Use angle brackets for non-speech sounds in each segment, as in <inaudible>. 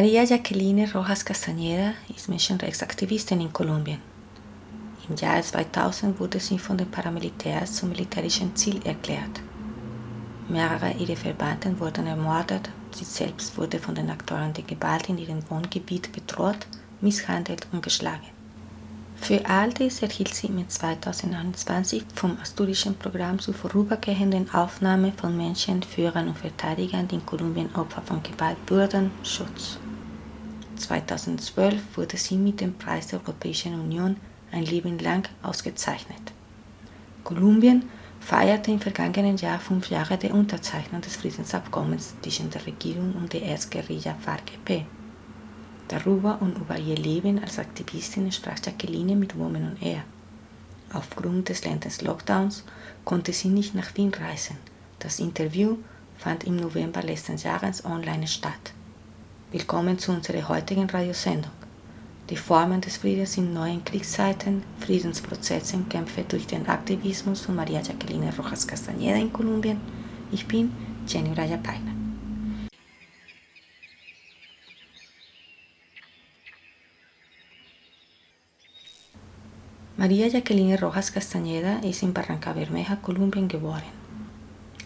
María Jacqueline Rojas Castañeda ist Menschenrechtsaktivistin in Kolumbien. Im Jahr 2000 wurde sie von den Paramilitärs zum militärischen Ziel erklärt. Mehrere ihrer Verbannten wurden ermordet, sie selbst wurde von den Akteuren der Gewalt in ihrem Wohngebiet bedroht, misshandelt und geschlagen. Für all dies erhielt sie im 2021 vom asturischen Programm zur vorübergehenden Aufnahme von Menschen, Führern und Verteidigern, die in Kolumbien Opfer von Gewalt wurden, Schutz. 2012 wurde sie mit dem Preis der Europäischen Union ein Leben lang ausgezeichnet. Kolumbien feierte im vergangenen Jahr fünf Jahre der Unterzeichnung des Friedensabkommens zwischen der Regierung und der Erzguerilla FARC-EP. Darüber und über ihr Leben als Aktivistin sprach Jacqueline mit Women on Air. Aufgrund des ländlichen Lockdowns konnte sie nicht nach Wien reisen. Das Interview fand im November letzten Jahres online statt. Willkommen zu unserer heutigen Radiosendung. Die Formen des Friedens in neuen Kriegszeiten, Friedensprozesse und Kämpfe durch den Aktivismus von Maria Jacqueline Rojas Castañeda in Kolumbien. Ich bin Jenny Raya Paina. María Jacqueline Rojas Castañeda ist in Barranca Bermeja, Kolumbien geboren.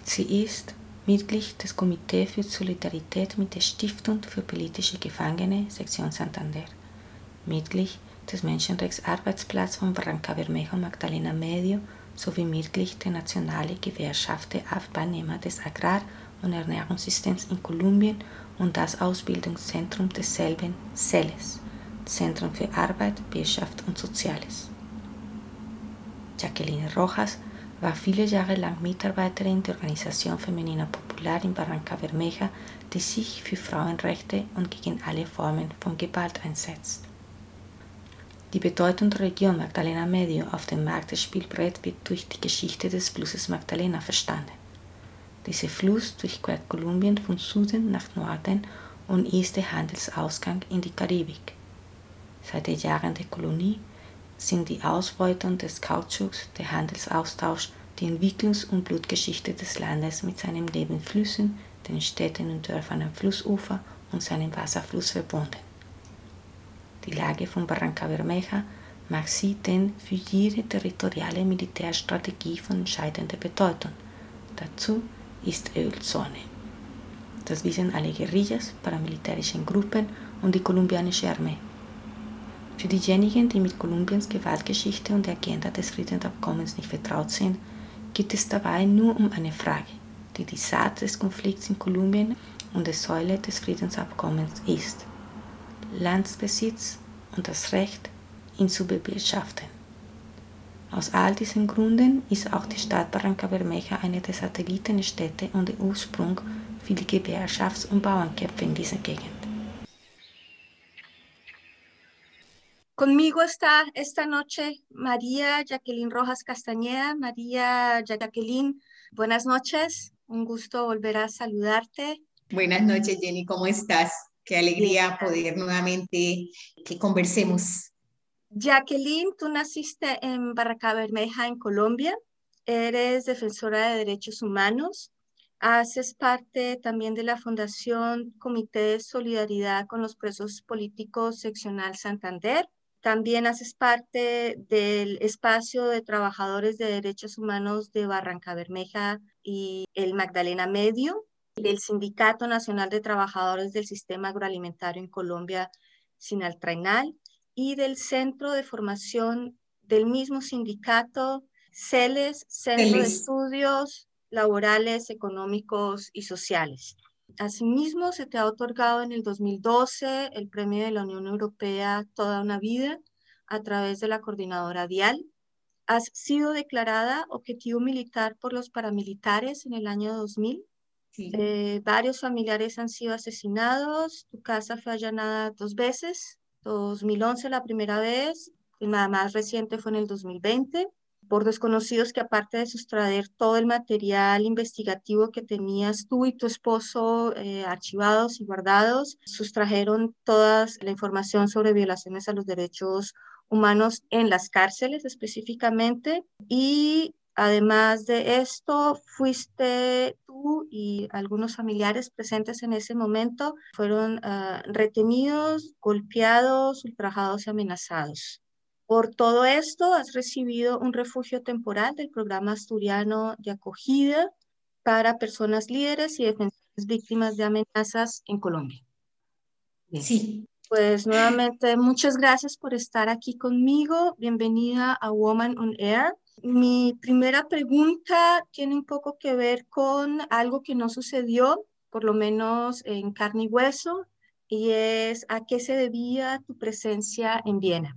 Sie ist Mitglied des Komitees für Solidarität mit der Stiftung für politische Gefangene, Sektion Santander, Mitglied des Menschenrechtsarbeitsplatzes von Barranca Bermeja Magdalena Medio sowie Mitglied der Nationalen Gewerkschaft der Arbeitnehmer des Agrar- und Ernährungssystems in Kolumbien und das Ausbildungszentrum desselben CELES, Zentrum für Arbeit, Wirtschaft und Soziales. Jacqueline Rojas war viele Jahre lang Mitarbeiterin der Organisation Femenina Popular in Barranca Bermeja, die sich für Frauenrechte und gegen alle Formen von Gewalt einsetzt. Die Bedeutung der Region Magdalena Medio auf dem Marktspielbrett wird durch die Geschichte des Flusses Magdalena verstanden. Dieser Fluss durchquert Kolumbien von Süden nach Norden und ist der Handelsausgang in die Karibik. Seit den Jahren der Kolonie sind die Ausbeutung des Kautschuks, der Handelsaustausch, die Entwicklungs- und Blutgeschichte des Landes mit seinen Nebenflüssen, den Städten und Dörfern am Flussufer und seinem Wasserfluss verbunden. Die Lage von Barranca Bermeja macht sie denn für jede territoriale Militärstrategie von entscheidender Bedeutung. Dazu ist Ölzone. Das wissen alle Guerillas, paramilitärischen Gruppen und die kolumbianische Armee. Für diejenigen, die mit Kolumbiens Gewaltgeschichte und der Agenda des Friedensabkommens nicht vertraut sind, geht es dabei nur um eine Frage, die die Saat des Konflikts in Kolumbien und der Säule des Friedensabkommens ist. Landsbesitz und das Recht, ihn zu bewirtschaften. Aus all diesen Gründen ist auch die Stadt Barranca Bermeja eine der Satellitenstädte und der Ursprung für die Gewerkschafts- und Bauernkämpfe in dieser Gegend. Conmigo está esta noche María Jacqueline Rojas Castañeda. María Jacqueline, buenas noches. Un gusto volver a saludarte. Buenas noches, Jenny. ¿Cómo estás? Qué alegría poder nuevamente que conversemos. Jacqueline, tú naciste en Barranca Bermeja, en Colombia. Eres defensora de derechos humanos. Haces parte también de la Fundación Comité de Solidaridad con los Presos Políticos Seccional Santander. También haces parte del espacio de trabajadores de derechos humanos de Barranca Bermeja y el Magdalena Medio, del Sindicato Nacional de Trabajadores del Sistema Agroalimentario en Colombia, Sinaltrainal, y del Centro de Formación del mismo sindicato, CELES, Centro de Estudios Laborales, Económicos y Sociales. Asimismo, se te ha otorgado en el 2012 el Premio de la Unión Europea Toda una Vida a través de la Coordinadora Dial. Has sido declarada objetivo militar por los paramilitares en el año 2000. Eh, varios familiares han sido asesinados, tu casa fue allanada dos veces, 2011 la primera vez, y nada más reciente fue en el 2020 por desconocidos que aparte de sustraer todo el material investigativo que tenías tú y tu esposo eh, archivados y guardados, sustrajeron toda la información sobre violaciones a los derechos humanos en las cárceles específicamente y Además de esto, fuiste tú y algunos familiares presentes en ese momento, fueron ah, retenidos, golpeados, ultrajados y amenazados. Por todo esto, has recibido un refugio temporal del programa asturiano de acogida para personas líderes y defensores víctimas de amenazas en Colombia. Sí. Pues nuevamente, muchas gracias por estar aquí conmigo. Bienvenida a Woman on Air. Mi primera pregunta tiene un poco que ver con algo que no sucedió, por lo menos en carne y hueso, y es a qué se debía tu presencia en Viena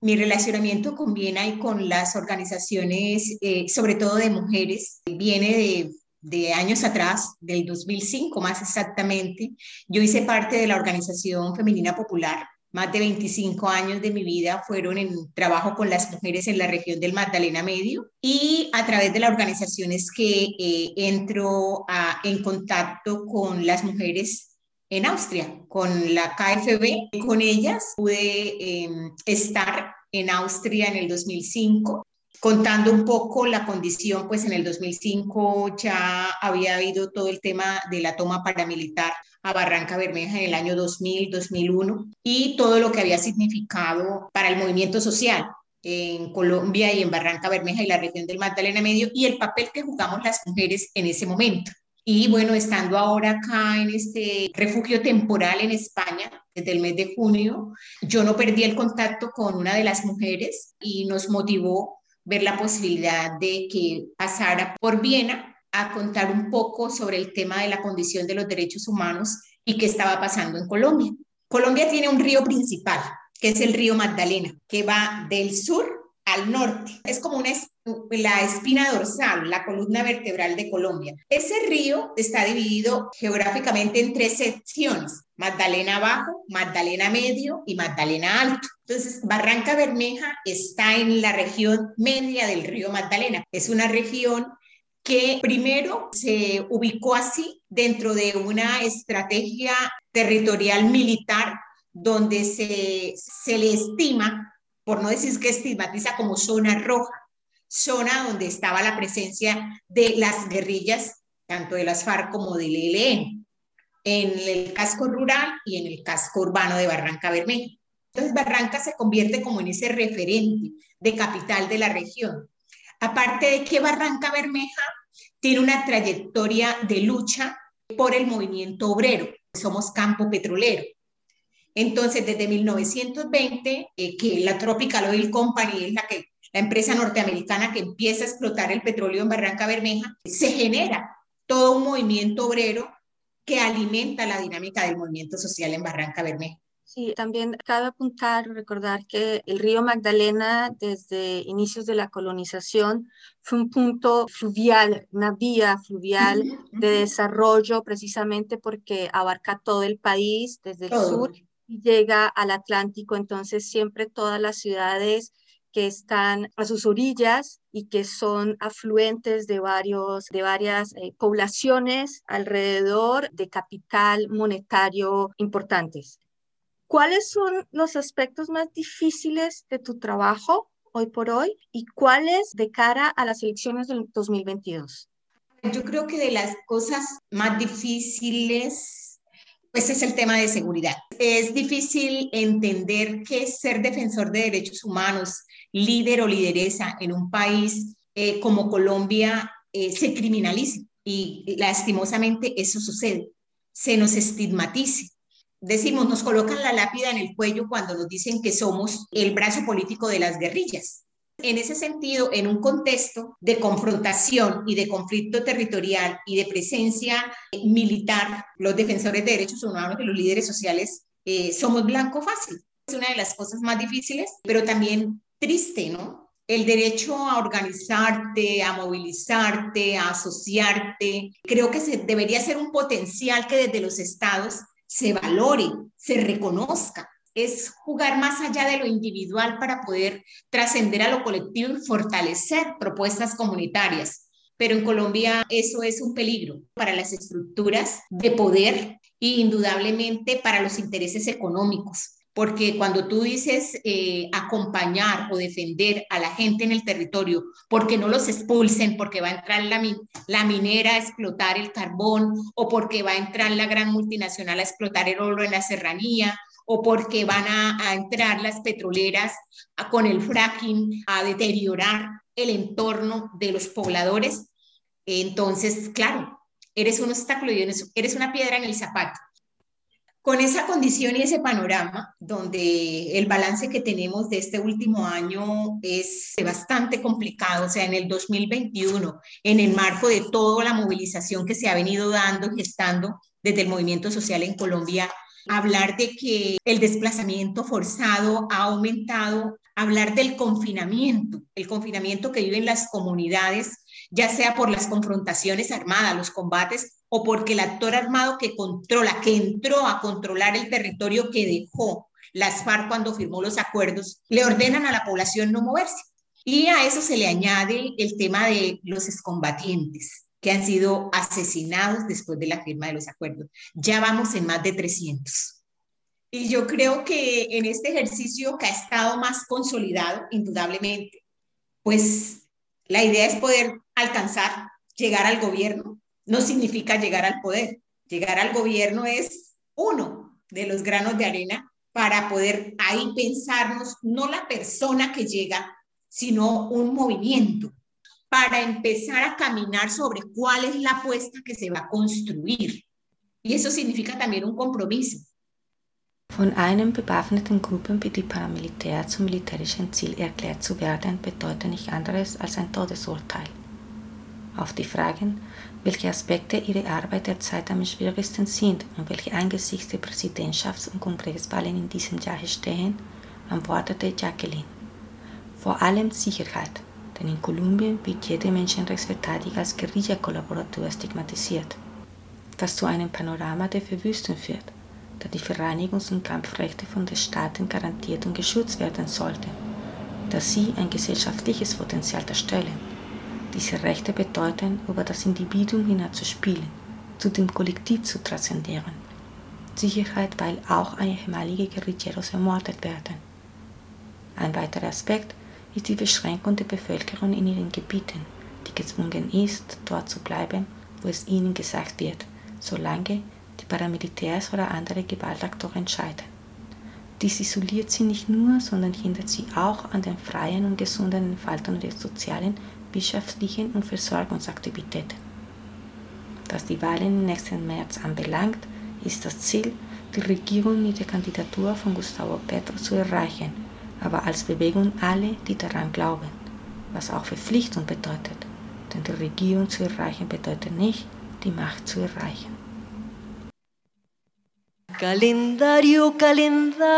mi relacionamiento con Viena y con las organizaciones, eh, sobre todo de mujeres, viene de, años atrás, del 2005 más exactamente. Yo hice parte de la Organización Femenina Popular. Más de 25 años de mi vida fueron en trabajo con las mujeres en la región del Magdalena Medio y a través de la organización es que eh, entro en contacto con las mujeres en Austria con la KFB. Con ellas pude em, estar en Austria en el 2005 contando un poco la condición, pues en el 2005 ya había habido todo el tema de la toma paramilitar a Barranca Bermeja en el año 2000, 2001 y todo lo que había significado para el movimiento social en Colombia y en Barranca Bermeja y la región del Magdalena Medio y el papel que jugamos las mujeres en ese momento. Y bueno, estando ahora acá en este refugio temporal en España, desde el mes de junio, yo no perdí el contacto con una de las mujeres y nos motivó ver la posibilidad de que pasara por Viena a contar un poco sobre el tema de la condición de los derechos humanos y qué estaba pasando en Colombia. Colombia tiene un río principal, que es el río Magdalena, que va del sur al norte. Es como una, la espina dorsal, la columna vertebral de Colombia. Ese río está dividido geográficamente en tres secciones, Magdalena Bajo, Magdalena Medio y Magdalena Alto. Entonces, Barranca Bermeja está en la región media del río Magdalena. Es una región que primero se ubicó así dentro de una estrategia territorial militar donde se, se le estima por no decir que estigmatiza como zona roja, zona donde estaba la presencia de las guerrillas, tanto de las FARC como del ELN, en el casco rural y en el casco urbano de Barranca Bermeja. Entonces Barranca se convierte como en ese referente de capital de la región. Aparte de que Barranca Bermeja tiene una trayectoria de lucha por el movimiento obrero. Somos campo petrolero. Entonces, desde 1920, eh, que la Tropical Oil Company es la, que, la empresa norteamericana que empieza a explotar el petróleo en Barranca Bermeja, se genera todo un movimiento obrero que alimenta la dinámica del movimiento social en Barranca Bermeja. Sí, también cabe apuntar, recordar que el río Magdalena desde inicios de la colonización fue un punto fluvial, una vía fluvial de desarrollo precisamente porque abarca todo el país, desde el sur llega al Atlántico, entonces siempre todas las ciudades que están a sus orillas y que son afluentes de, varios, de varias eh, poblaciones alrededor de capital monetario importantes. ¿Cuáles son los aspectos más difíciles de tu trabajo hoy por hoy y cuáles de cara a las elecciones del 2022? Yo creo que de las cosas más difíciles ese es el tema de seguridad. Es difícil entender qué es ser defensor de derechos humanos, líder o lideresa en un país eh, como Colombia eh, se criminalice y lastimosamente eso sucede, se nos estigmatice. Decimos, nos colocan la lápida en el cuello cuando nos dicen que somos el brazo político de las guerrillas. En ese sentido, en un contexto de confrontación y de conflicto territorial y de presencia militar, los defensores de derechos humanos y los líderes sociales eh, somos blanco fácil. Es una de las cosas más difíciles, pero también triste, ¿no? el derecho a organizarte, a movilizarte, a asociarte, creo que debería ser un potencial que desde los estados se valore, se reconozca. Es jugar más allá de lo individual para poder trascender a lo colectivo y fortalecer propuestas comunitarias. Pero en Colombia eso es un peligro para las estructuras de poder e indudablemente para los intereses económicos porque cuando tú dices eh, acompañar o defender a la gente en el territorio, porque no los expulsen, porque va a entrar la minera a explotar el carbón, o porque va a entrar la gran multinacional a explotar el oro en la serranía, o porque van a, entrar las petroleras con el fracking a deteriorar el entorno de los pobladores, entonces, claro, eres un obstáculo y eres una piedra en el zapato. Con esa condición y ese panorama, donde el balance que tenemos de este último año es bastante complicado, o sea, en el 2021, en el marco de toda la movilización que se ha venido dando, gestando desde el movimiento social en Colombia, hablar de que el desplazamiento forzado ha aumentado, hablar del confinamiento, el confinamiento que viven las comunidades, ya sea por las confrontaciones armadas, los combates o porque el actor armado que controla, que entró a controlar el territorio que dejó las FARC cuando firmó los acuerdos, le ordenan a la población no moverse. Y a eso se le añade el tema de los excombatientes que han sido asesinados después de la firma de los acuerdos. Ya vamos en más de 300. Y yo creo que en este ejercicio que ha estado más consolidado, indudablemente, pues la idea es poder alcanzar, llegar al gobierno, no significa llegar al poder. Llegar al gobierno es uno de los granos de arena para poder ahí pensarnos no la persona que llega, sino un movimiento para empezar a caminar sobre cuál es la apuesta que se va a construir. Y eso significa también un compromiso. Von einem bewaffneten Gruppen wie Paramilitär zum militärischen Ziel erklärt zu werden, bedeutet nicht anderes als ein Todesurteil. Auf die Fragen, welche Aspekte ihrer Arbeit derzeit am schwierigsten sind und welche angesichts der Präsidentschafts- und Kongresswahlen in diesem Jahr stehen, antwortete Jacqueline. Vor allem Sicherheit, denn in Kolumbien wird jeder Menschenrechtsverteidiger als Guerilla-Kollaborateur stigmatisiert, was zu einem Panorama der Verwüstung führt, da die Vereinigungs- und Kampfrechte von den Staaten garantiert und geschützt werden sollten, da sie ein gesellschaftliches Potenzial darstellen diese Rechte bedeuten, über das Individuum hinauszuspielen, zu dem Kollektiv zu transzendieren. Sicherheit, weil auch ehemalige Guerilleros ermordet werden. Ein weiterer Aspekt ist die Beschränkung der Bevölkerung in ihren Gebieten, die gezwungen ist, dort zu bleiben, wo es ihnen gesagt wird, solange die Paramilitärs oder andere Gewaltaktoren entscheiden. Dies isoliert sie nicht nur, sondern hindert sie auch an den freien und gesunden Entfaltung der sozialen wirtschaftlichen und Versorgungsaktivitäten. Was die Wahlen nächsten März anbelangt, ist das Ziel, die Regierung mit der Kandidatur von Gustavo Petro zu erreichen, aber als Bewegung alle, die daran glauben, was auch Verpflichtung bedeutet. Denn die Regierung zu erreichen bedeutet nicht, die Macht zu erreichen. Calendario, calendario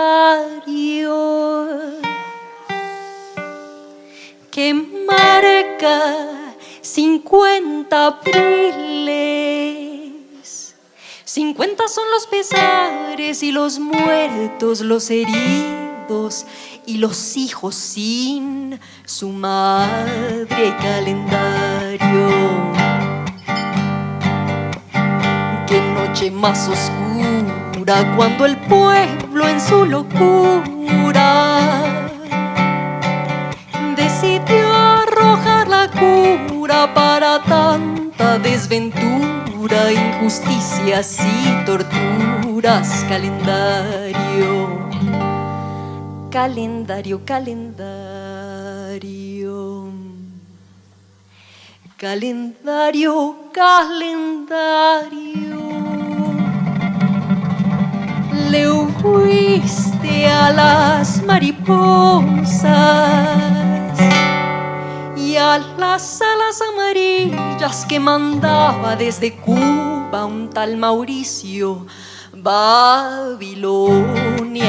que marca 50 abriles. 50 son los pesares y los muertos, los heridos y los hijos sin su madre calendario. Qué noche más oscura cuando el pueblo en su locura decidió arrojar la cura para tanta desventura, injusticias y torturas. Calendario, calendario, calendario. Calendario, calendario. Le huiste a las mariposas y a las alas amarillas que mandaba desde Cuba un tal Mauricio, Babilonia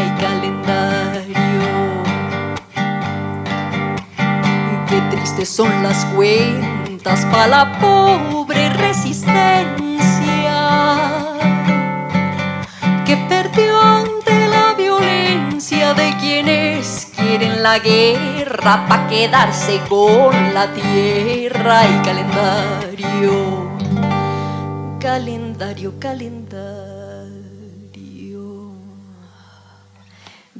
y calendario. Son las cuentas para la pobre resistencia que perdió ante la violencia de quienes quieren la guerra para quedarse con la tierra y calendario, calendario, calendario.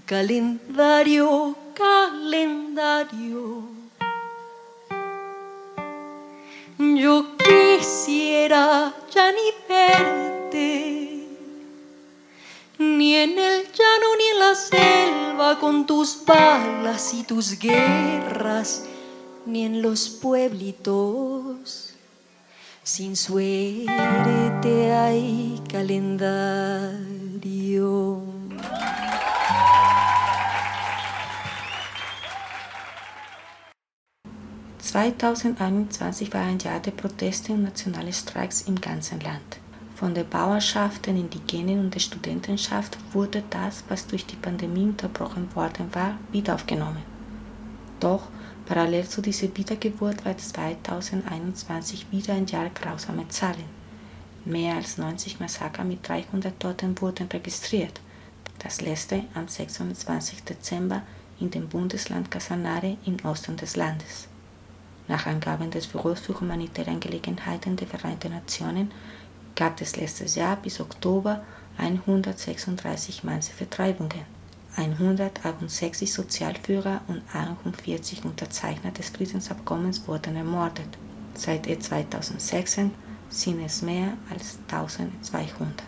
Calendario, calendario. Yo quisiera ya ni verte, ni en el llano ni en la selva con tus balas y tus guerras, ni en los pueblitos. Sin suerte hay calendario. 2021 war ein Jahr der Proteste und nationale Streiks im ganzen Land. Von der Bauerschaft, den Indigenen und der Studentenschaft wurde das, was durch die Pandemie unterbrochen worden war, wieder aufgenommen. Doch parallel zu dieser Wiedergeburt war 2021 wieder ein Jahr grausamer Zahlen. Mehr als 90 Massaker mit 300 Toten wurden registriert. Das letzte am 26. Dezember in dem Bundesland Casanare im Osten des Landes. Nach Angaben des Büros für humanitäre Angelegenheiten der Vereinten Nationen gab es letztes Jahr bis Oktober 136 Massenvertreibungen. 168 Sozialführer und 41 Unterzeichner des Friedensabkommens wurden ermordet. Seit 2006 sind es mehr als 1200.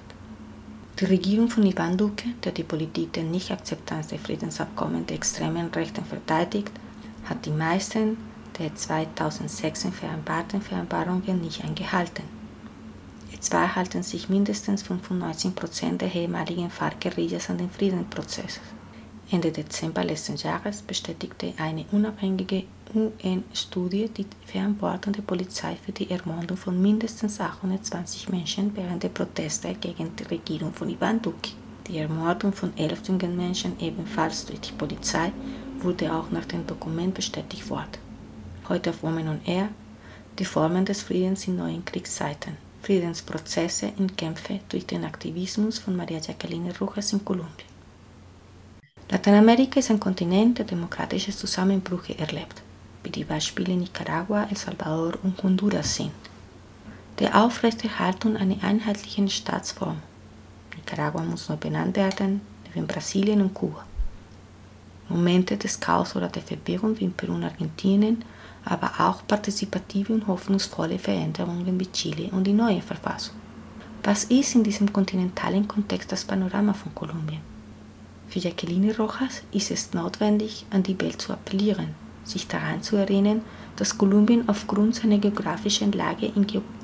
Die Regierung von Ivan Duque, der die Politik der Nichtakzeptanz der Friedensabkommen der extremen Rechten verteidigt, hat die meisten der 2006 vereinbarten Vereinbarungen nicht eingehalten. Etwa halten sich mindestens 95 Prozent der ehemaligen FARC-Guerillas an den Friedensprozess. Ende Dezember letzten Jahres bestätigte eine unabhängige UN-Studie die Verantwortung der Polizei für die Ermordung von mindestens 820 Menschen während der Proteste gegen die Regierung von Ivan Duque. Die Ermordung von elf jungen Menschen ebenfalls durch die Polizei wurde auch nach dem Dokument bestätigt worden heute auf Women on Air, die Formen des Friedens in neuen Kriegszeiten, Friedensprozesse in Kämpfe durch den Aktivismus von Maria Jacqueline Rojas in Kolumbien. Lateinamerika ist ein Kontinent, der demokratische Zusammenbrüche erlebt, wie die Beispiele Nicaragua, El Salvador und Honduras sind. Der Aufrechterhaltung einer einheitlichen Staatsform. Nicaragua muss neu benannt werden, neben Brasilien und Kuba. Momente des Chaos oder der Verwirrung wie in Peru und Argentinien aber auch partizipative und hoffnungsvolle Veränderungen wie Chile und die neue Verfassung. Was ist in diesem kontinentalen Kontext das Panorama von Kolumbien? Für Jacqueline Rojas ist es notwendig, an die Welt zu appellieren, sich daran zu erinnern, dass Kolumbien aufgrund seiner geografischen Lage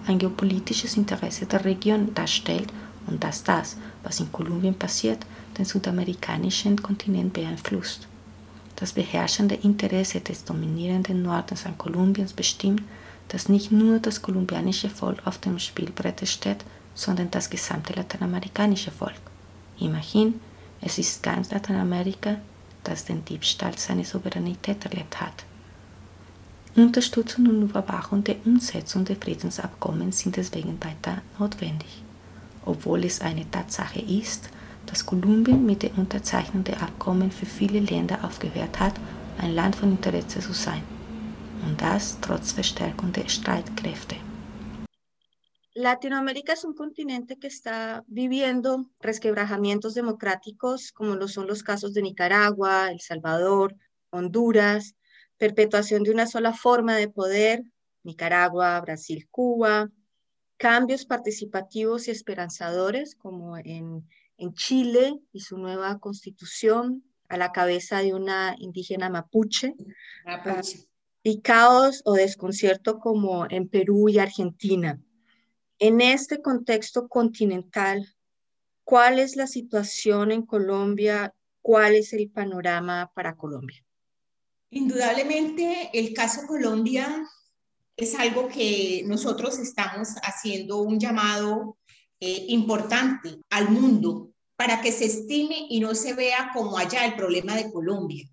ein geopolitisches Interesse der Region darstellt und dass das, was in Kolumbien passiert, den südamerikanischen Kontinent beeinflusst. Das beherrschende Interesse des dominierenden Nordens an Kolumbiens bestimmt, dass nicht nur das kolumbianische Volk auf dem Spielbrett steht, sondern das gesamte lateinamerikanische Volk. Immerhin, es ist ganz Lateinamerika, das den Diebstahl seiner Souveränität erlebt hat. Unterstützung und Überwachung der Umsetzung der Friedensabkommen sind deswegen weiter notwendig. Obwohl es eine Tatsache ist, dass Kolumbien mit der Unterzeichnung der Abkommen für viele Länder aufgehört hat, ein Land von Interesse zu sein. Und das trotz Verstärkung der Streitkräfte. Latinoamérica es un continente que está viviendo resquebrajamientos democráticos, como lo son los casos de Nicaragua, El Salvador, Honduras, perpetuación de una sola forma de poder, Nicaragua, Brasil, Cuba, cambios participativos y esperanzadores, como en en Chile y su nueva constitución a la cabeza de una indígena mapuche. mapuche. Y caos o desconcierto como en Perú y Argentina. En este contexto continental, ¿cuál es la situación en Colombia? ¿Cuál es el panorama para Colombia? Indudablemente, el caso Colombia es algo que nosotros estamos haciendo un llamado eh, importante al mundo para que se estime y no se vea como allá el problema de Colombia.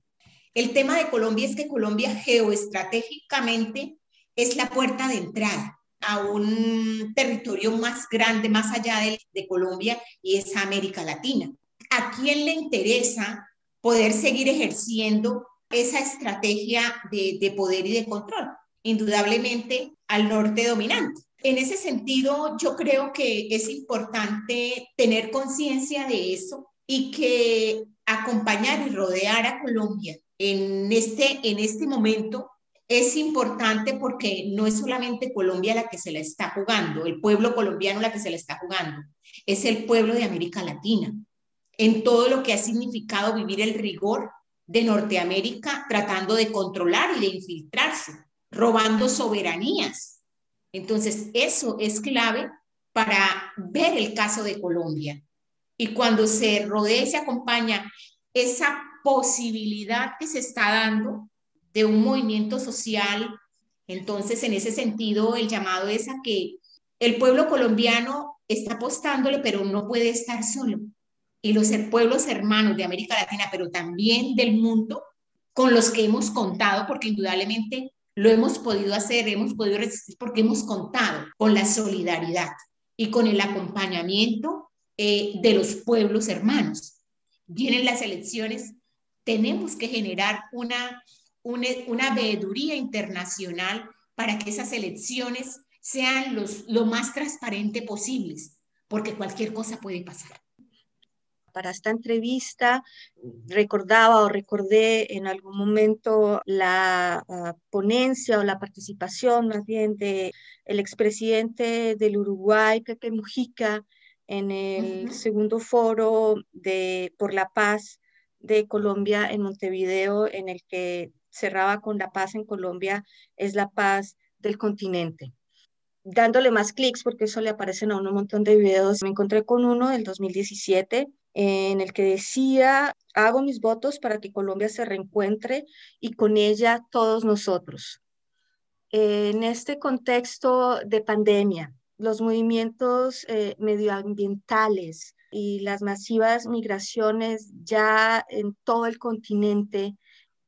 El tema de Colombia es que Colombia geoestratégicamente es la puerta de entrada a un territorio más grande, más allá de, de Colombia, y es América Latina. ¿A quién le interesa poder seguir ejerciendo esa estrategia de, de poder y de control? Indudablemente al norte dominante. En ese sentido, yo creo que es importante tener conciencia de eso y que acompañar y rodear a Colombia en este, en este momento es importante porque no es solamente Colombia la que se la está jugando, el pueblo colombiano la que se la está jugando, es el pueblo de América Latina, en todo lo que ha significado vivir el rigor de Norteamérica tratando de controlar y de infiltrarse, robando soberanías. Entonces, eso es clave para ver el caso de Colombia. Y cuando se rodea y se acompaña esa posibilidad que se está dando de un movimiento social, entonces en ese sentido el llamado es a que el pueblo colombiano está apostándole, pero no puede estar solo. Y los pueblos hermanos de América Latina, pero también del mundo, con los que hemos contado, porque indudablemente lo hemos podido hacer, hemos podido resistir, porque hemos contado con la solidaridad y con el acompañamiento eh, de los pueblos hermanos. Vienen las elecciones, tenemos que generar una, una, una veeduría internacional para que esas elecciones sean los, lo más transparente posibles, porque cualquier cosa puede pasar para esta entrevista recordaba o recordé en algún momento la uh, ponencia o la participación más bien de el expresidente del Uruguay, Pepe Mujica, en el uh -huh. segundo foro de por la paz de Colombia en Montevideo, en el que cerraba con la paz en Colombia es la paz del continente dándole más clics porque eso le aparecen a uno un montón de videos. Me encontré con uno del 2017 en el que decía, hago mis votos para que Colombia se reencuentre y con ella todos nosotros. En este contexto de pandemia, los movimientos eh, medioambientales y las masivas migraciones ya en todo el continente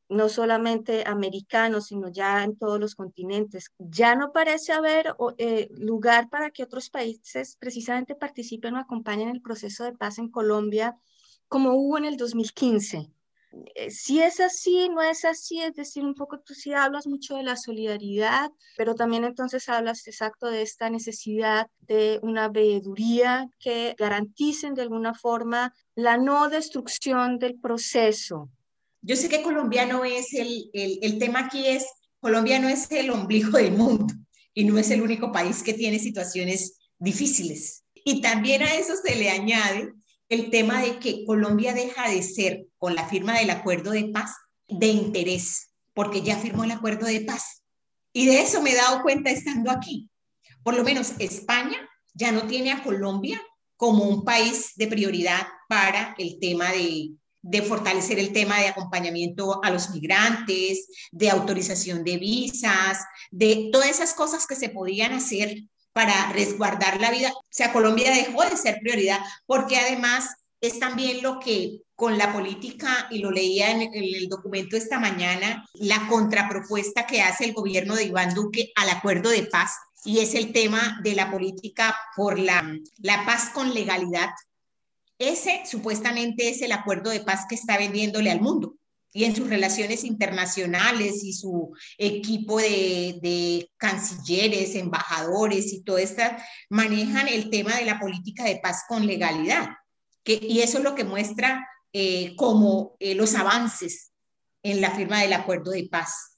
no solamente americanos, sino ya en todos los continentes. Ya no parece haber eh, lugar para que otros países precisamente participen o acompañen el proceso de paz en Colombia como hubo en el 2015. Eh, si es así, no es así, es decir, un poco tú sí hablas mucho de la solidaridad, pero también entonces hablas exacto de esta necesidad de una veeduría que garanticen de alguna forma la no destrucción del proceso, yo sé que Colombia no es el, el, tema aquí es, Colombia no es el ombligo del mundo y no es el único país que tiene situaciones difíciles. Y también a eso se le añade el tema de que Colombia deja de ser, con la firma del acuerdo de paz, de interés, porque ya firmó el acuerdo de paz. Y de eso me he dado cuenta estando aquí. Por lo menos España ya no tiene a Colombia como un país de prioridad para el tema de, de fortalecer el tema de acompañamiento a los migrantes, de autorización de visas, de todas esas cosas que se podían hacer para resguardar la vida. O sea, Colombia dejó de ser prioridad porque además es también lo que con la política, y lo leía en el documento esta mañana, la contrapropuesta que hace el gobierno de Iván Duque al acuerdo de paz, y es el tema de la política por la, la paz con legalidad, ese supuestamente es el acuerdo de paz que está vendiéndole al mundo y en sus relaciones internacionales y su equipo de, cancilleres, embajadores y todo esto, manejan el tema de la política de paz con legalidad. Y eso es lo que muestra eh, como eh, los avances en la firma del acuerdo de paz.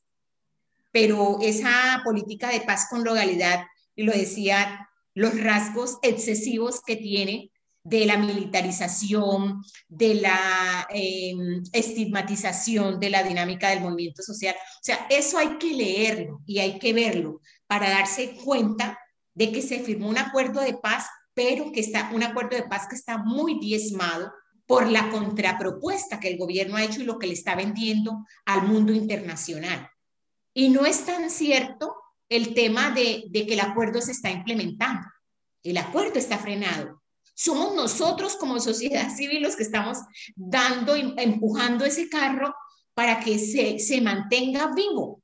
Pero esa política de paz con legalidad, y lo decía, los rasgos excesivos que tiene de la militarización, de la eh, estigmatización de la dinámica del movimiento social. O sea, eso hay que leerlo y hay que verlo para darse cuenta de que se firmó un acuerdo de paz, pero que está un acuerdo de paz que está muy diezmado por la contrapropuesta que el gobierno ha hecho y lo que le está vendiendo al mundo internacional. Y no es tan cierto el tema de, de que el acuerdo se está implementando. El acuerdo está frenado somos nosotros como sociedad <laughs> civil los que estamos dando, empujando ese carro para que se, se mantenga vivo.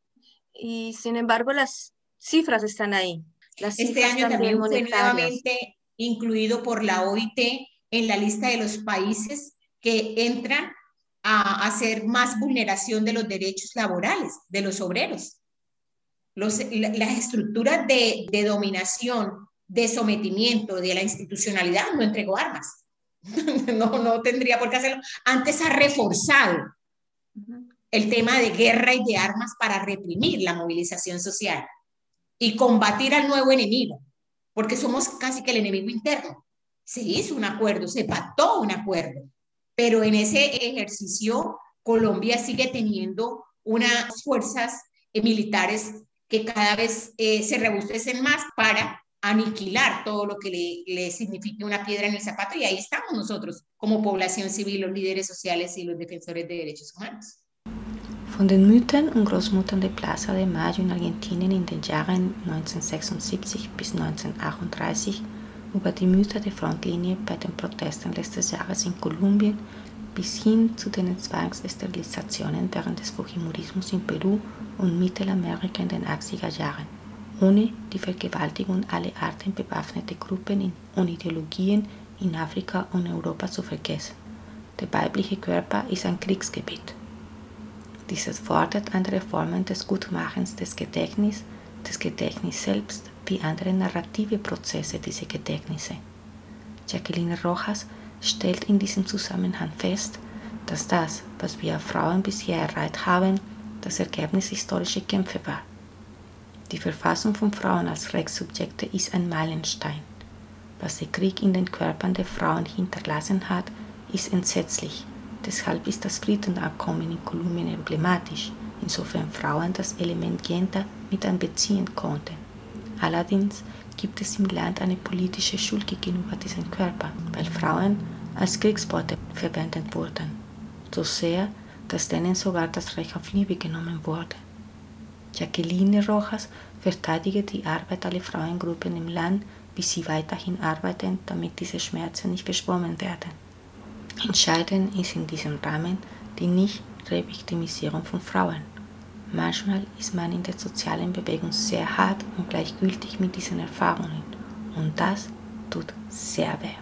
Y sin embargo, las cifras están ahí. Las este año también, fue nuevamente incluido por la OIT en la lista de los países que entran a hacer más vulneración de los derechos laborales de los obreros. Los, las estructuras de, de dominación, de sometimiento, de la institucionalidad no entregó armas. <laughs> no, no tendría por qué hacerlo. Antes ha reforzado el tema de guerra y de armas para reprimir la movilización social y combatir al nuevo enemigo, porque somos casi que el enemigo interno. Se hizo un acuerdo, se pactó un acuerdo, pero en ese ejercicio Colombia sigue teniendo unas fuerzas militares que cada vez eh, se robustecen más para aniquilar todo lo que le, le, signifique una piedra en el zapato y ahí estamos nosotros como población civil, los líderes sociales y los defensores de derechos humanos. Von den Müttern und Großmuttern der Plaza de Mayo in Argentinien in den Jahren 1976 bis 1938 über die Mütter der Frontlinie bei den Protesten letztes Jahres in Kolumbien bis hin zu den Zwangssterilisationen während des Fujimorismus in Peru und Mittelamerika in den 80er Jahren ohne die Vergewaltigung aller Arten bewaffneter Gruppen und Ideologien in Afrika und Europa zu vergessen. Der weibliche Körper ist ein Kriegsgebiet. Dieses fordert andere Formen des Gutmachens des Gedächtnisses, des Gedächtnisses selbst, wie andere narrative Prozesse dieser Gedächtnisse. Jacqueline Rojas stellt in diesem Zusammenhang fest, dass das, was wir Frauen bisher erreicht haben, das Ergebnis historischer Kämpfe war. Die Verfassung von Frauen als Rechtssubjekte ist ein Meilenstein. Was der Krieg in den Körpern der Frauen hinterlassen hat, ist entsetzlich. Deshalb ist das Friedenabkommen in Kolumbien emblematisch, insofern Frauen das Element Gender mit einbeziehen konnten. Allerdings gibt es im Land eine politische Schuld gegenüber diesen Körpern, weil Frauen als Kriegsbeute verwendet wurden. So sehr, dass denen sogar das Recht auf Liebe genommen wurde. Jacqueline Rojas verteidigt die Arbeit aller Frauengruppen im Land, wie sie weiterhin arbeiten, damit diese Schmerzen nicht verschwommen werden. Entscheidend ist in diesem Rahmen die Nicht-Reviktimisierung von Frauen. Manchmal ist man in der sozialen Bewegung sehr hart und gleichgültig mit diesen Erfahrungen und das tut sehr weh.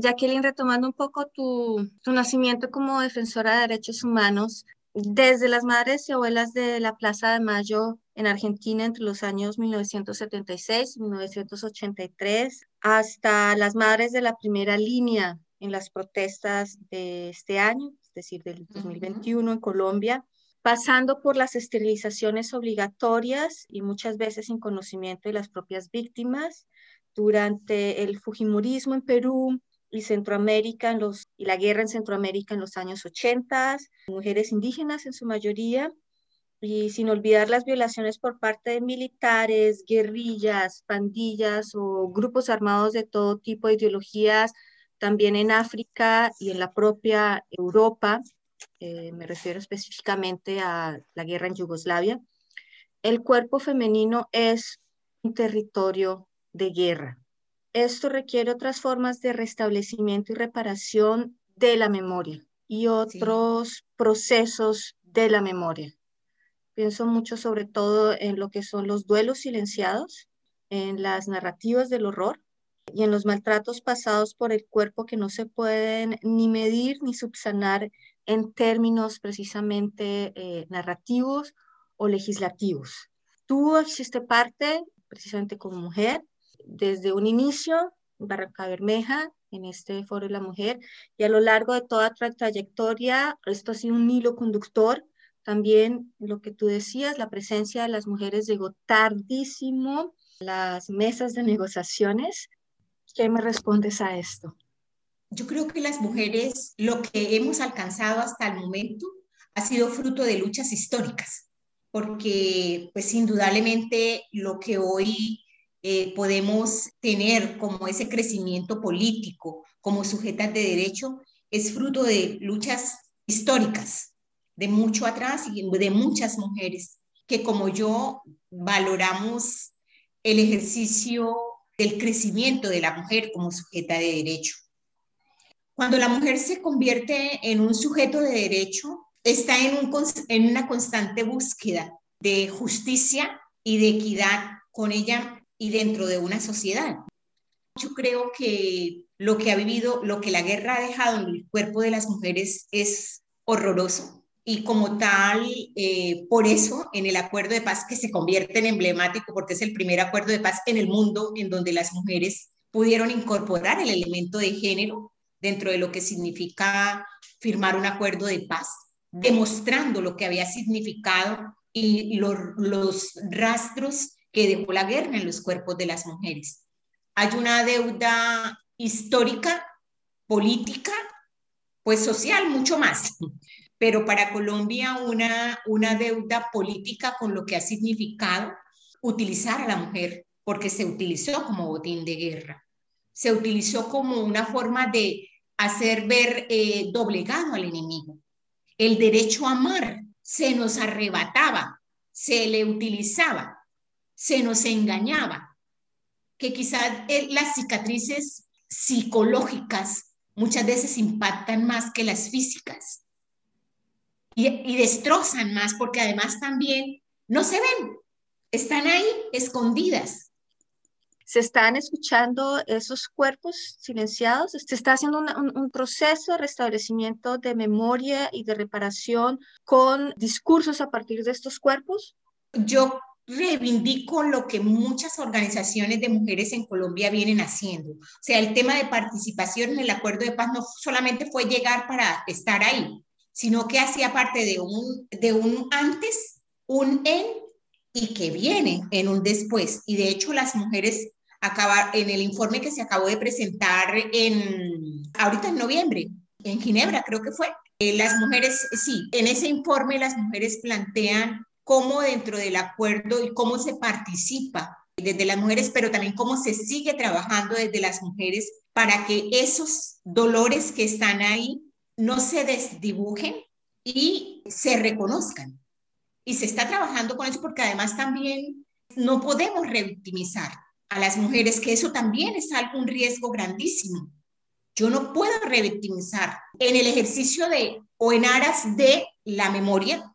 Jacqueline, retomando un poco tu, tu nacimiento como defensora de derechos humanos, desde las madres y abuelas de la Plaza de Mayo en Argentina entre los años 1976 y 1983, hasta las madres de la primera línea en las protestas de este año, es decir, del 2021 en Colombia, pasando por las esterilizaciones obligatorias y muchas veces sin conocimiento de las propias víctimas, durante el Fujimorismo en Perú, y Centroamérica en los, y la guerra en Centroamérica en los años 80, mujeres indígenas en su mayoría, y sin olvidar las violaciones por parte de militares, guerrillas, pandillas o grupos armados de todo tipo de ideologías, también en África y en la propia Europa, eh, me refiero específicamente a la guerra en Yugoslavia, el cuerpo femenino es un territorio de guerra. Esto requiere otras formas de restablecimiento y reparación de la memoria y otros procesos de la memoria. Pienso mucho sobre todo en lo que son los duelos silenciados, en las narrativas del horror y en los maltratos pasados por el cuerpo que no se pueden ni medir ni subsanar en términos precisamente eh, narrativos o legislativos. Tú hiciste parte, precisamente como mujer, desde un inicio, Barranca Bermeja, en este Foro de la Mujer, y a lo largo de toda trayectoria, esto ha sido un hilo conductor. También lo que tú decías, la presencia de las mujeres llegó tardísimo, las mesas de negociaciones. ¿Qué me respondes a esto? Yo creo que las mujeres, lo que hemos alcanzado hasta el momento, ha sido fruto de luchas históricas, porque pues indudablemente lo que hoy eh, podemos tener como ese crecimiento político, como sujetas de derecho, es fruto de luchas históricas, de mucho atrás y de muchas mujeres que como yo valoramos el ejercicio del crecimiento de la mujer como sujeta de derecho. Cuando la mujer se convierte en un sujeto de derecho, está en, un, en una constante búsqueda de justicia y de equidad con ella y dentro de una sociedad. Yo creo que lo que ha vivido, lo que la guerra ha dejado en el cuerpo de las mujeres es horroroso. Y como tal, eh, por eso en el acuerdo de paz que se convierte en emblemático, porque es el primer acuerdo de paz en el mundo en donde las mujeres pudieron incorporar el elemento de género dentro de lo que significa firmar un acuerdo de paz, demostrando lo que había significado y los, los rastros que dejó la guerra en los cuerpos de las mujeres. Hay una deuda histórica, política, pues social, mucho más. Pero para Colombia una, una deuda política con lo que ha significado utilizar a la mujer, porque se utilizó como botín de guerra, se utilizó como una forma de hacer ver eh, doblegado al enemigo. El derecho a amar se nos arrebataba, se le utilizaba, se nos engañaba, que quizás eh, las cicatrices psicológicas muchas veces impactan más que las físicas y, y destrozan más porque además también no se ven, están ahí escondidas se están escuchando esos cuerpos silenciados, se está haciendo un, proceso de restablecimiento de memoria y de reparación con discursos a partir de estos cuerpos. Yo reivindico lo que muchas organizaciones de mujeres en Colombia vienen haciendo. O sea, el tema de participación en el acuerdo de paz no solamente fue llegar para estar ahí, sino que hacía parte de un, de un antes, un en y que viene en un después. Y de hecho las mujeres acabar en el informe que se acabó de presentar en, ahorita en noviembre, en Ginebra creo que fue. Eh, las mujeres, sí, en ese informe las mujeres plantean cómo dentro del acuerdo y cómo se participa desde las mujeres, pero también cómo se sigue trabajando desde las mujeres para que esos dolores que están ahí no se desdibujen y se reconozcan. Y se está trabajando con eso porque además también no podemos revictimizar a las mujeres, que eso también es algo, un riesgo grandísimo. Yo no puedo revictimizar. En el ejercicio de o en aras de la memoria,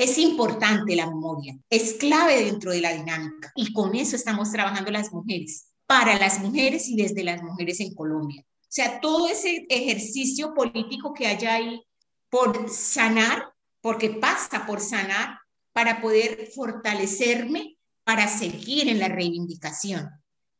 es importante la memoria, es clave dentro de la dinámica y con eso estamos trabajando las mujeres, para las mujeres y desde las mujeres en Colombia. O sea, todo ese ejercicio político que hay ahí por sanar, porque pasa por sanar, para poder fortalecerme para seguir en la reivindicación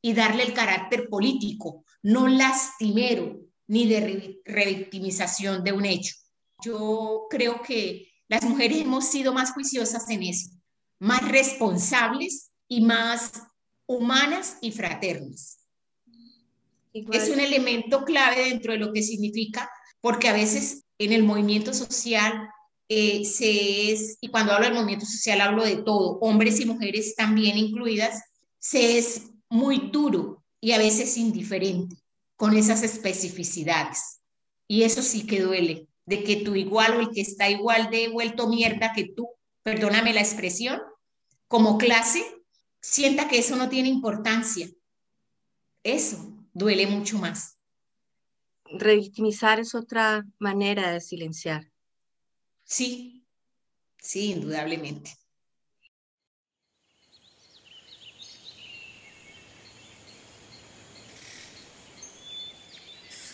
y darle el carácter político, no lastimero ni de revictimización de un hecho. Yo creo que las mujeres hemos sido más juiciosas en eso, más responsables y más humanas y fraternas. Es un elemento clave dentro de lo que significa, porque a veces en el movimiento social eh, se es, y cuando hablo del movimiento social hablo de todo, hombres y mujeres también incluidas, se es muy duro y a veces indiferente con esas especificidades. Y eso sí que duele, de que tu igual o el que está igual de vuelto mierda que tú, perdóname la expresión, como clase, sienta que eso no tiene importancia. Eso duele mucho más. Revictimizar es otra manera de silenciar. Sí, sí, indudablemente.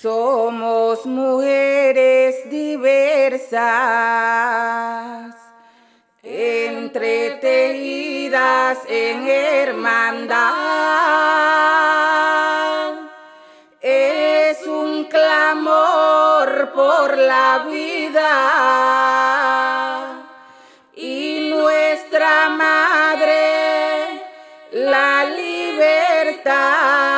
Somos mujeres diversas, entretejidas en hermandad. Es un clamor por la vida y nuestra madre, la libertad.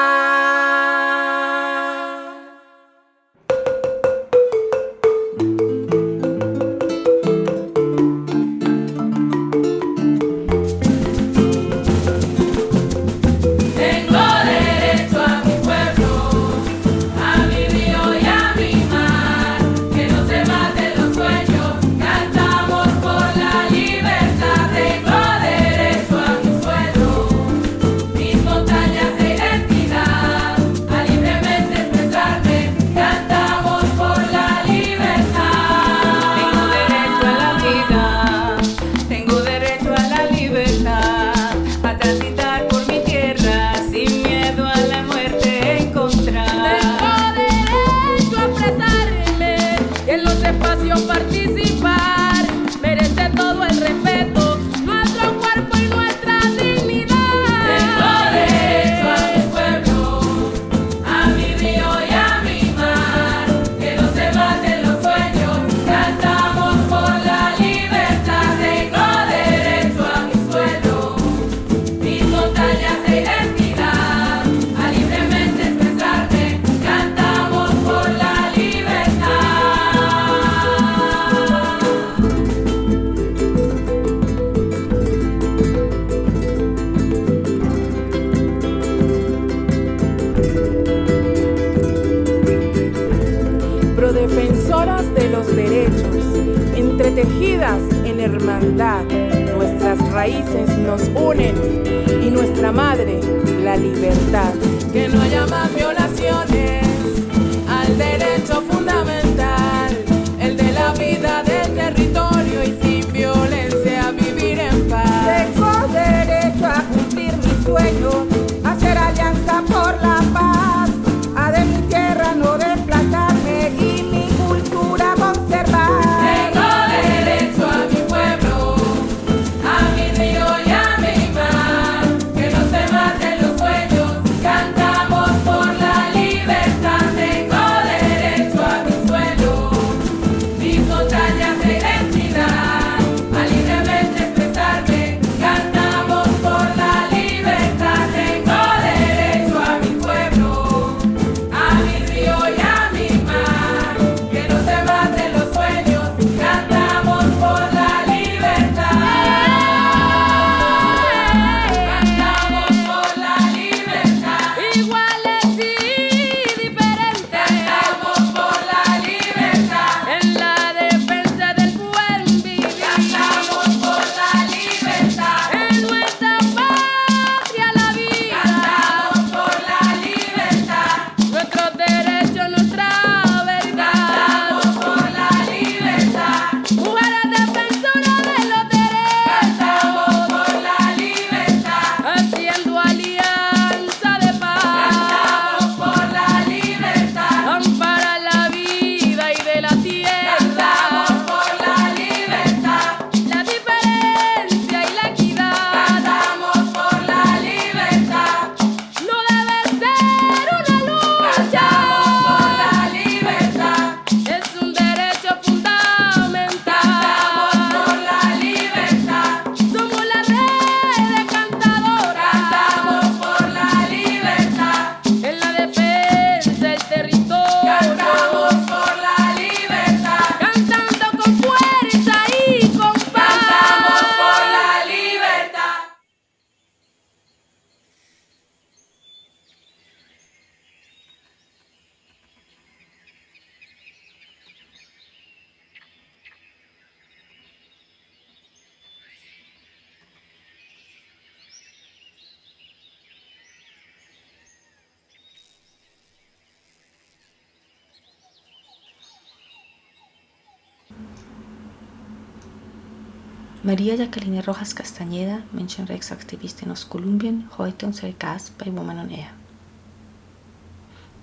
Maria Jacqueline Rojas Castañeda, Menschenrechtsaktivistin aus Kolumbien, heute unser Gast bei Woman on Air.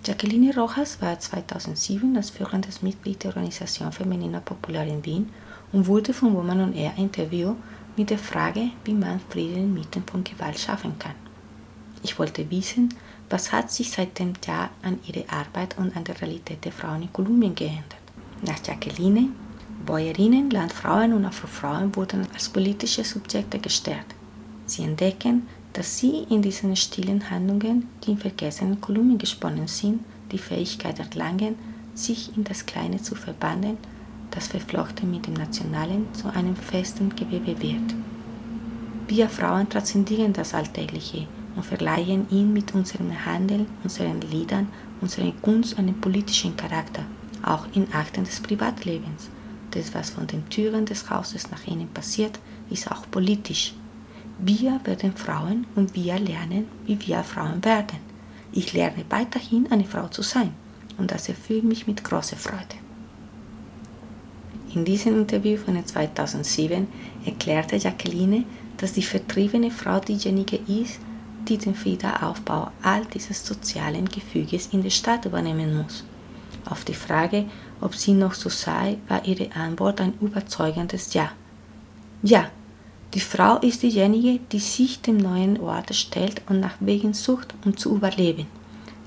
Jacqueline Rojas war 2007 als führendes Mitglied der Organisation Femenina Popular in Wien und wurde von Woman on Air interviewt mit der Frage, wie man Frieden inmitten von Gewalt schaffen kann. Ich wollte wissen, was hat sich seit dem Jahr an ihrer Arbeit und an der Realität der Frauen in Kolumbien geändert. Nach Jacqueline Bäuerinnen, Landfrauen und Afrofrauen wurden als politische Subjekte gestärkt. Sie entdecken, dass sie in diesen stillen Handlungen, die im vergessenen Kolumbien gesponnen sind, die Fähigkeit erlangen, sich in das Kleine zu verbannen, das verflochten mit dem Nationalen zu einem festen Gewebe wird. Wir Frauen transzendieren das Alltägliche und verleihen ihm mit unserem Handeln, unseren Liedern, unserer Kunst einen politischen Charakter, auch in Akten des Privatlebens. Das, was von den Türen des Hauses nach innen passiert, ist auch politisch. Wir werden Frauen und wir lernen, wie wir Frauen werden. Ich lerne weiterhin eine Frau zu sein und das erfüllt mich mit großer Freude. In diesem Interview von 2007 erklärte Jacqueline, dass die vertriebene Frau diejenige ist, die den Wiederaufbau all dieses sozialen Gefüges in der Stadt übernehmen muss. Auf die Frage, ob sie noch so sei, war ihre Antwort ein überzeugendes Ja. Ja, die Frau ist diejenige, die sich dem neuen Ort stellt und nach Wegen sucht, um zu überleben.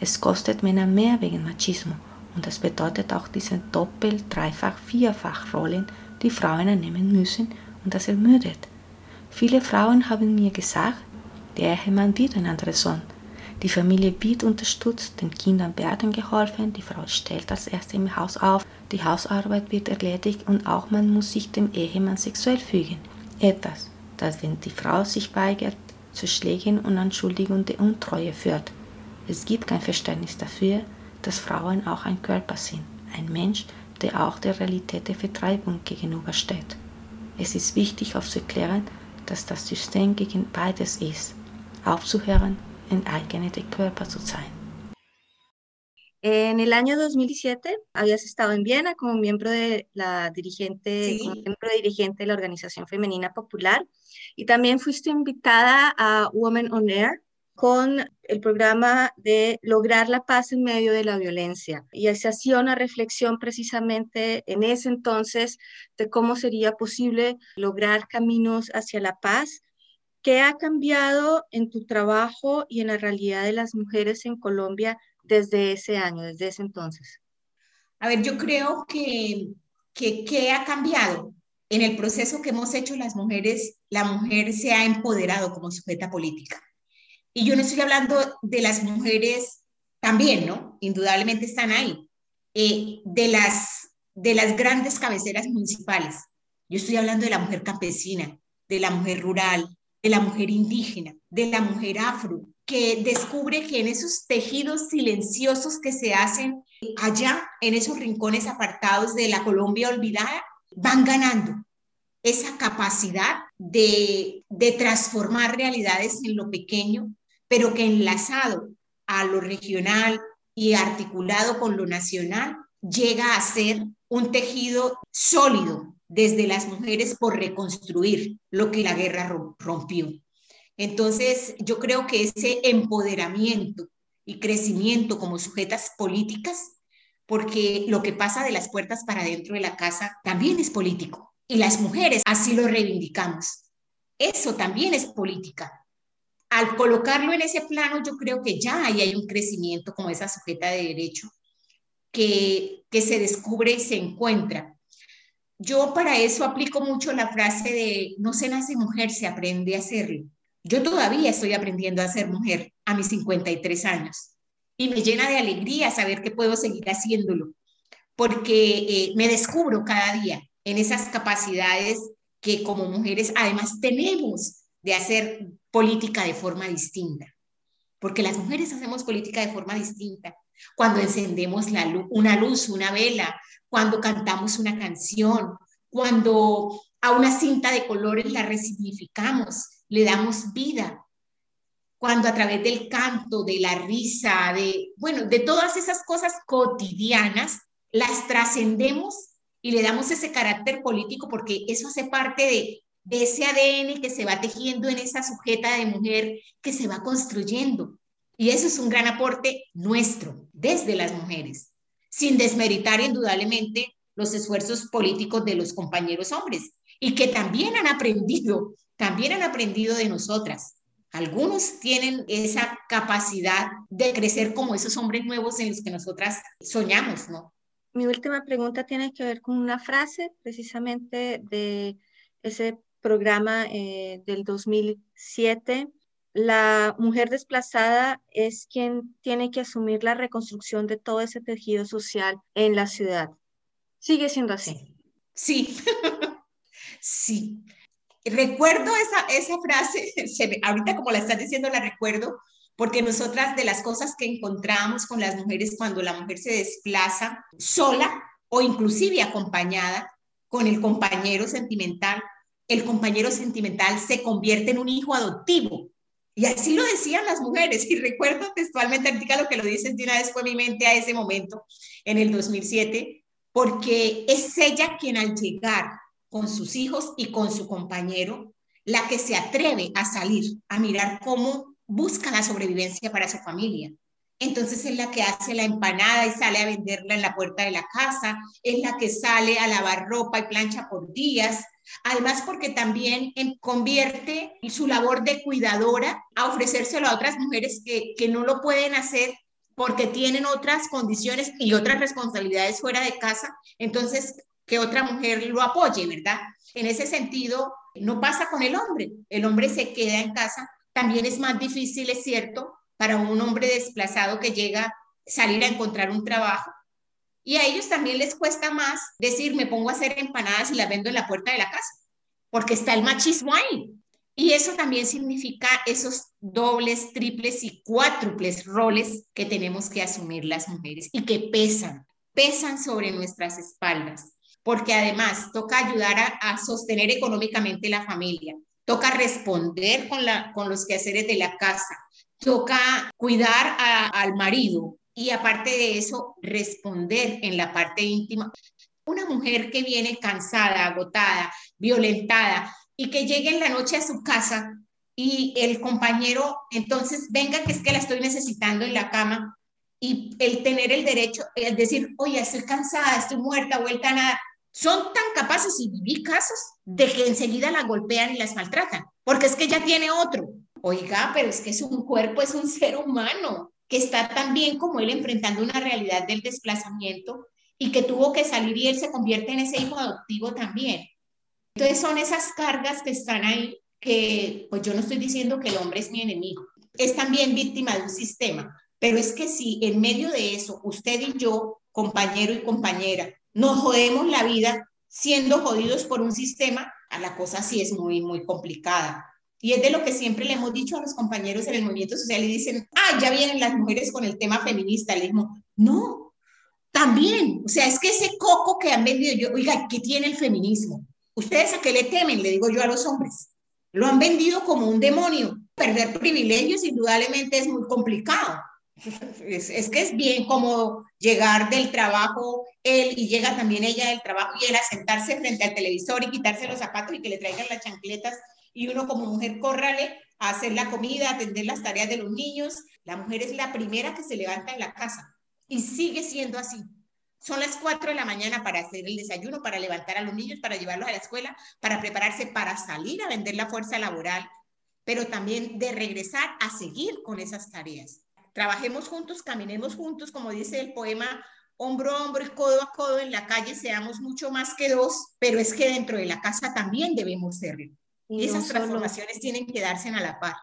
Es kostet Männer mehr wegen Machismo und das bedeutet auch diese Doppel-, Dreifach-, Vierfach-Rollen, die Frauen annehmen müssen und das ermüdet. Viele Frauen haben mir gesagt, der Ehemann wird ein anderer Sohn. Die Familie wird unterstützt, den Kindern werden geholfen, die Frau stellt als Erste im Haus auf, die Hausarbeit wird erledigt und auch man muss sich dem Ehemann sexuell fügen. Etwas, das, wenn die Frau sich weigert, zu Schlägen und Anschuldigungen der Untreue führt. Es gibt kein Verständnis dafür, dass Frauen auch ein Körper sind, ein Mensch, der auch der Realität der Vertreibung gegenübersteht. Es ist wichtig aufzuklären, dass das System gegen beides ist, aufzuhören, ein eigener Körper zu sein. En el año 2017 habías estado en Viena como miembro de la dirigente, Sí. como miembro dirigente de la Organización Femenina Popular y también fuiste invitada a Women on Air con el programa de lograr la paz en medio de la violencia. Y se hacía una reflexión precisamente en ese entonces de cómo sería posible lograr caminos hacia la paz. ¿Qué ha cambiado en tu trabajo y en la realidad de las mujeres en Colombia desde ese año, desde ese entonces? A ver, yo creo que, que, que ha cambiado. En el proceso que hemos hecho las mujeres, la mujer se ha empoderado como sujeta política. Y yo no estoy hablando de las mujeres también, ¿no? Indudablemente están ahí. Eh, de, las, de las grandes cabeceras municipales. Yo estoy hablando de la mujer campesina, de la mujer rural, de la mujer indígena, de la mujer afro, que descubre que en esos tejidos silenciosos que se hacen allá, en esos rincones apartados de la Colombia olvidada, van ganando esa capacidad de, de transformar realidades en lo pequeño, pero que enlazado a lo regional y articulado con lo nacional, llega a ser un tejido sólido desde las mujeres por reconstruir lo que la guerra rompió. Entonces, yo creo que ese empoderamiento y crecimiento como sujetas políticas, porque lo que pasa de las puertas para dentro de la casa también es político. Y las mujeres así lo reivindicamos. Eso también es política. Al colocarlo en ese plano, yo creo que ya ahí hay un crecimiento como esa sujeta de derecho que, que se descubre y se encuentra. Yo para eso aplico mucho la frase de no se nace mujer, se aprende a hacerlo. Yo todavía estoy aprendiendo a ser mujer a mis 53 años y me llena de alegría saber que puedo seguir haciéndolo, porque eh, me descubro cada día en esas capacidades que como mujeres además tenemos de hacer política de forma distinta, porque las mujeres hacemos política de forma distinta. Cuando encendemos una luz, una vela, cuando cantamos una canción, cuando a una cinta de colores la resignificamos, le damos vida. Cuando a través del canto, de la risa, de, bueno, de todas esas cosas cotidianas, las trascendemos y le damos ese carácter político porque eso hace parte de, de ese ADN que se va tejiendo en esa sujeta de mujer que se va construyendo. Y eso es un gran aporte nuestro, desde las mujeres, sin desmeritar indudablemente los esfuerzos políticos de los compañeros hombres y que también han aprendido, también han aprendido de nosotras. Algunos tienen esa capacidad de crecer como esos hombres nuevos en los que nosotras soñamos, ¿no? Mi última pregunta tiene que ver con una frase precisamente de ese programa eh, del 2007. La mujer desplazada es quien tiene que asumir la reconstrucción de todo ese tejido social en la ciudad. ¿Sigue siendo así? Sí, <laughs> sí. Recuerdo esa, esa frase, <laughs> se, ahorita como la estás diciendo la recuerdo, porque nosotras de las cosas que encontramos con las mujeres cuando la mujer se desplaza sola o inclusive acompañada con el compañero sentimental, el compañero sentimental se convierte en un hijo adoptivo. Y así lo decían las mujeres. Y recuerdo textualmente, ahorita lo que lo dices de una vez fue mi mente a ese momento, en el 2007, porque es ella quien al llegar con sus hijos y con su compañero, la que se atreve a salir, a mirar cómo busca la sobrevivencia para su familia. Entonces es la que hace la empanada y sale a venderla en la puerta de la casa, es la que sale a lavar ropa y plancha por días, además porque también convierte su labor de cuidadora a ofrecérselo a otras mujeres que, que no lo pueden hacer porque tienen otras condiciones y otras responsabilidades fuera de casa, entonces que otra mujer lo apoye, ¿verdad? En ese sentido, no pasa con el hombre, el hombre se queda en casa, también es más difícil, es cierto, para un hombre desplazado que llega salir a encontrar un trabajo. Y a ellos también les cuesta más decir, me pongo a hacer empanadas y las vendo en la puerta de la casa, porque está el machismo ahí. Y eso también significa esos dobles, triples y cuádruples roles que tenemos que asumir las mujeres y que pesan, pesan sobre nuestras espaldas, porque además toca ayudar a, a sostener económicamente la familia, toca responder con, la, con los quehaceres de la casa, toca cuidar al marido y aparte de eso, responder en la parte íntima. Una mujer que viene cansada, agotada, violentada y que llegue en la noche a su casa y el compañero entonces venga que es que la estoy necesitando en la cama y el tener el derecho, el decir, oye, estoy cansada, estoy muerta, vuelta a nada, son tan capaces y viví casos de que enseguida la golpean y las maltratan, porque es que ya tiene otro. Oiga, pero es que es un cuerpo, es un ser humano que está también como él enfrentando una realidad del desplazamiento y que tuvo que salir y él se convierte en ese hijo adoptivo también. Entonces son esas cargas que están ahí que, pues yo no estoy diciendo que el hombre es mi enemigo, es también víctima de un sistema, pero es que si en medio de eso usted y yo, compañero y compañera, nos jodemos la vida siendo jodidos por un sistema, a la cosa sí es muy, muy complicada. Y es de lo que siempre le hemos dicho a los compañeros en el movimiento social y dicen, ah, ya vienen las mujeres con el tema feminista. Le digo, no, también, o sea, es que ese coco que han vendido yo, oiga, ¿qué tiene el feminismo? ¿Ustedes a qué le temen? Le digo yo a los hombres. Lo han vendido como un demonio. Perder privilegios indudablemente es muy complicado. Es, es, que es bien como llegar del trabajo él y llega también ella del trabajo y él a sentarse frente al televisor y quitarse los zapatos y que le traigan las chancletas y uno como mujer córrale a hacer la comida, a atender las tareas de los niños. La mujer es la primera que se levanta en la casa y sigue siendo así. Son las 4 de la mañana para hacer el desayuno, para levantar a los niños, para llevarlos a la escuela, para prepararse para salir a vender la fuerza laboral, pero también de regresar a seguir con esas tareas. Trabajemos juntos, caminemos juntos, como dice el poema, hombro a hombro codo a codo en la calle, seamos mucho más que dos, pero es que dentro de la casa también debemos serlo. Y Esas transformaciones tienen que darse a la par.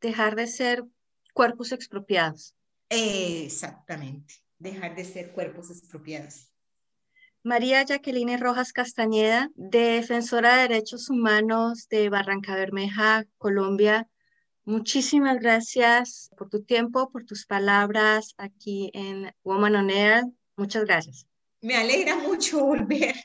Dejar de ser cuerpos expropiados. Exactamente, dejar de ser cuerpos expropiados. María Jacqueline Rojas Castañeda, defensora de derechos humanos de Barranca Bermeja, Colombia. Muchísimas gracias por tu tiempo, por tus palabras aquí en Woman on Air. Muchas gracias. Me alegra mucho volver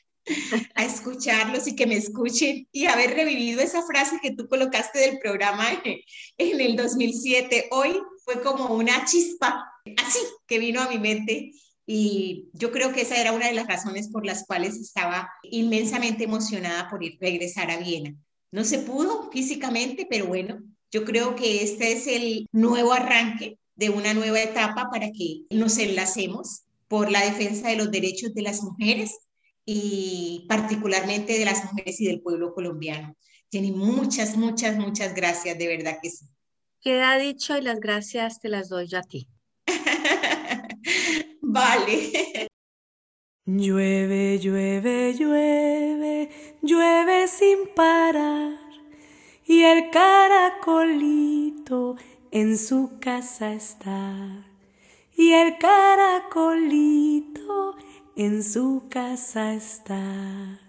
a escucharlos y que me escuchen y haber revivido esa frase que tú colocaste del programa <laughs> en el 2007. Hoy fue como una chispa así que vino a mi mente y yo creo que esa era una de las razones por las cuales estaba inmensamente emocionada por ir, regresar a Viena. No se pudo físicamente, pero bueno, yo creo que este es el nuevo arranque de una nueva etapa para que nos enlacemos por la defensa de los derechos de las mujeres y particularmente de las mujeres y del pueblo colombiano. Jenny, muchas, muchas, muchas gracias, de verdad que sí. Queda dicho y las gracias te las doy yo a ti. <laughs> vale. Llueve, llueve, llueve, llueve sin parar y el caracolito en su casa está. Y el caracolito en su casa está.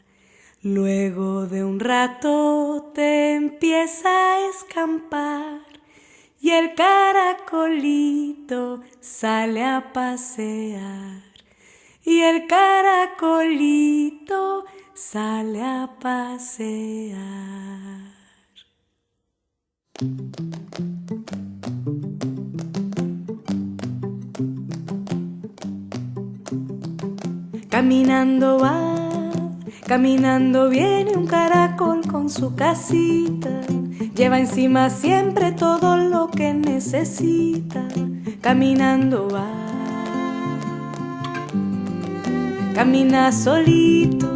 Luego de un rato te empieza a escampar y el caracolito sale a pasear. Y el caracolito sale a pasear. Caminando va, caminando viene un caracol con su casita. Lleva encima siempre todo lo que necesita. Caminando va, camina solito.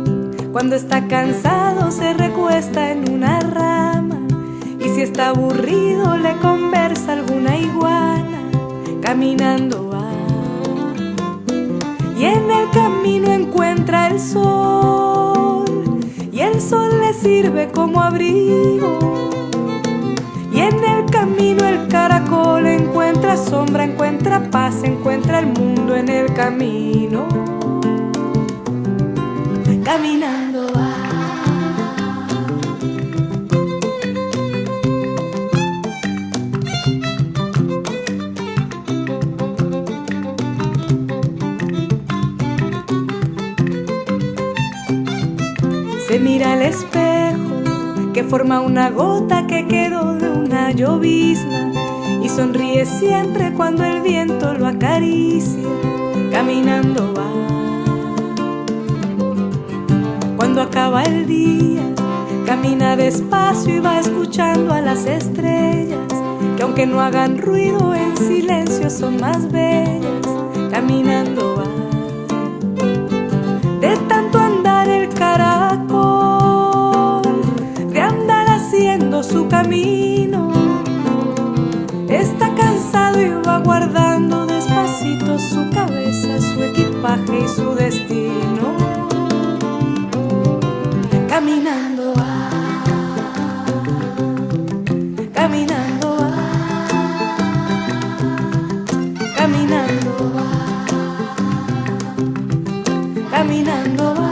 Cuando está cansado se recuesta en una rama. Y si está aburrido le conversa alguna iguana. Caminando va y en el camino encuentra el sol y el sol le sirve como abrigo. Y en el camino el caracol encuentra sombra, encuentra paz, encuentra el mundo en el camino. Caminando forma una gota que quedó de una llovizna y sonríe siempre cuando el viento lo acaricia, caminando va. Cuando acaba el día, camina despacio y va escuchando a las estrellas, que aunque no hagan ruido en silencio son más bellas, caminando va. Está cansado y va guardando despacito su cabeza, su equipaje y su destino. Caminando va, caminando va, caminando va, caminando va,